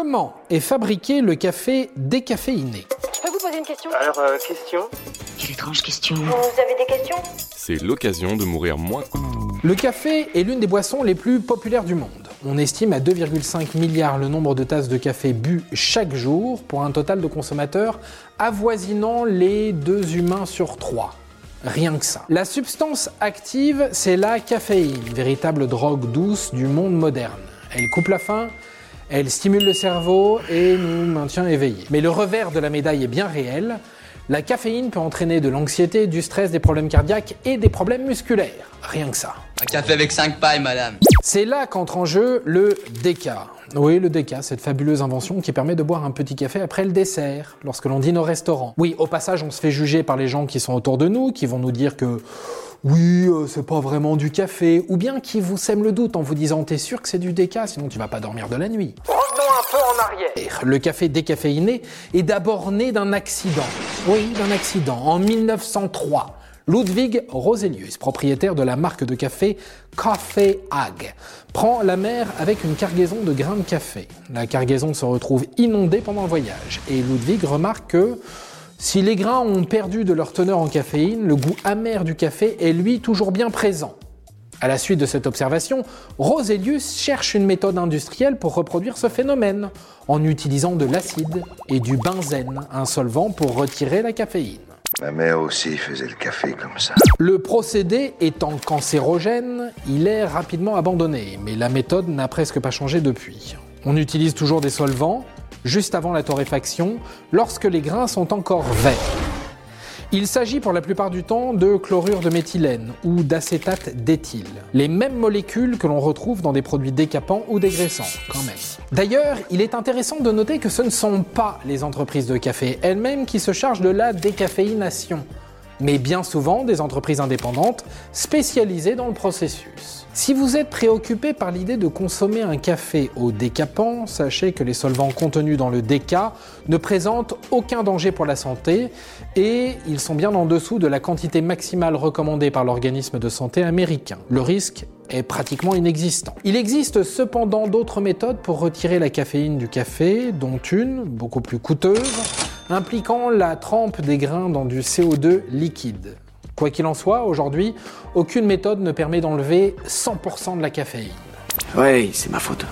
Comment est fabriqué le café décaféiné Je peux vous poser une question Alors, euh, question Quelle étrange question. Vous avez des questions C'est l'occasion de mourir moins. Le café est l'une des boissons les plus populaires du monde. On estime à 2,5 milliards le nombre de tasses de café bu chaque jour pour un total de consommateurs avoisinant les deux humains sur trois. Rien que ça. La substance active, c'est la caféine, véritable drogue douce du monde moderne. Elle coupe la faim, elle stimule le cerveau et nous maintient éveillés. Mais le revers de la médaille est bien réel. La caféine peut entraîner de l'anxiété, du stress, des problèmes cardiaques et des problèmes musculaires. Rien que ça. Un café avec 5 pailles, madame. C'est là qu'entre en jeu le déca. Oui, le déca, cette fabuleuse invention qui permet de boire un petit café après le dessert, lorsque l'on dîne au restaurant. Oui, au passage, on se fait juger par les gens qui sont autour de nous, qui vont nous dire que oui, euh, c'est pas vraiment du café, ou bien qui vous sèment le doute en vous disant t'es sûr que c'est du déca, sinon tu vas pas dormir de la nuit. Le café décaféiné est d'abord né d'un accident. Oui, d'un accident. En 1903, Ludwig Roselius, propriétaire de la marque de café Café Hag, prend la mer avec une cargaison de grains de café. La cargaison se retrouve inondée pendant le voyage et Ludwig remarque que si les grains ont perdu de leur teneur en caféine, le goût amer du café est lui toujours bien présent. À la suite de cette observation, Roselius cherche une méthode industrielle pour reproduire ce phénomène, en utilisant de l'acide et du benzène, un solvant pour retirer la caféine. Ma mère aussi faisait le café comme ça. Le procédé étant cancérogène, il est rapidement abandonné, mais la méthode n'a presque pas changé depuis. On utilise toujours des solvants, juste avant la torréfaction, lorsque les grains sont encore verts. Il s'agit pour la plupart du temps de chlorure de méthylène ou d'acétate d'éthyle, les mêmes molécules que l'on retrouve dans des produits décapants ou dégraissants, quand même. D'ailleurs, il est intéressant de noter que ce ne sont pas les entreprises de café elles-mêmes qui se chargent de la décaféination, mais bien souvent des entreprises indépendantes spécialisées dans le processus. Si vous êtes préoccupé par l'idée de consommer un café au décapant, sachez que les solvants contenus dans le déca ne présentent aucun danger pour la santé et ils sont bien en dessous de la quantité maximale recommandée par l'organisme de santé américain. Le risque est pratiquement inexistant. Il existe cependant d'autres méthodes pour retirer la caféine du café, dont une, beaucoup plus coûteuse, impliquant la trempe des grains dans du CO2 liquide. Quoi qu'il en soit, aujourd'hui, aucune méthode ne permet d'enlever 100% de la caféine. Ouais, c'est ma faute.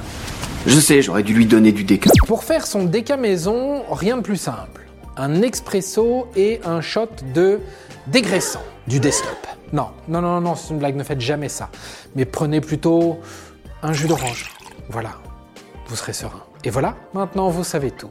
Je sais, j'aurais dû lui donner du déca. Pour faire son déca maison, rien de plus simple. Un expresso et un shot de dégraissant, du desktop. Non, non, non, non, c'est une blague, ne faites jamais ça. Mais prenez plutôt un jus d'orange. Voilà, vous serez serein. Et voilà, maintenant vous savez tout.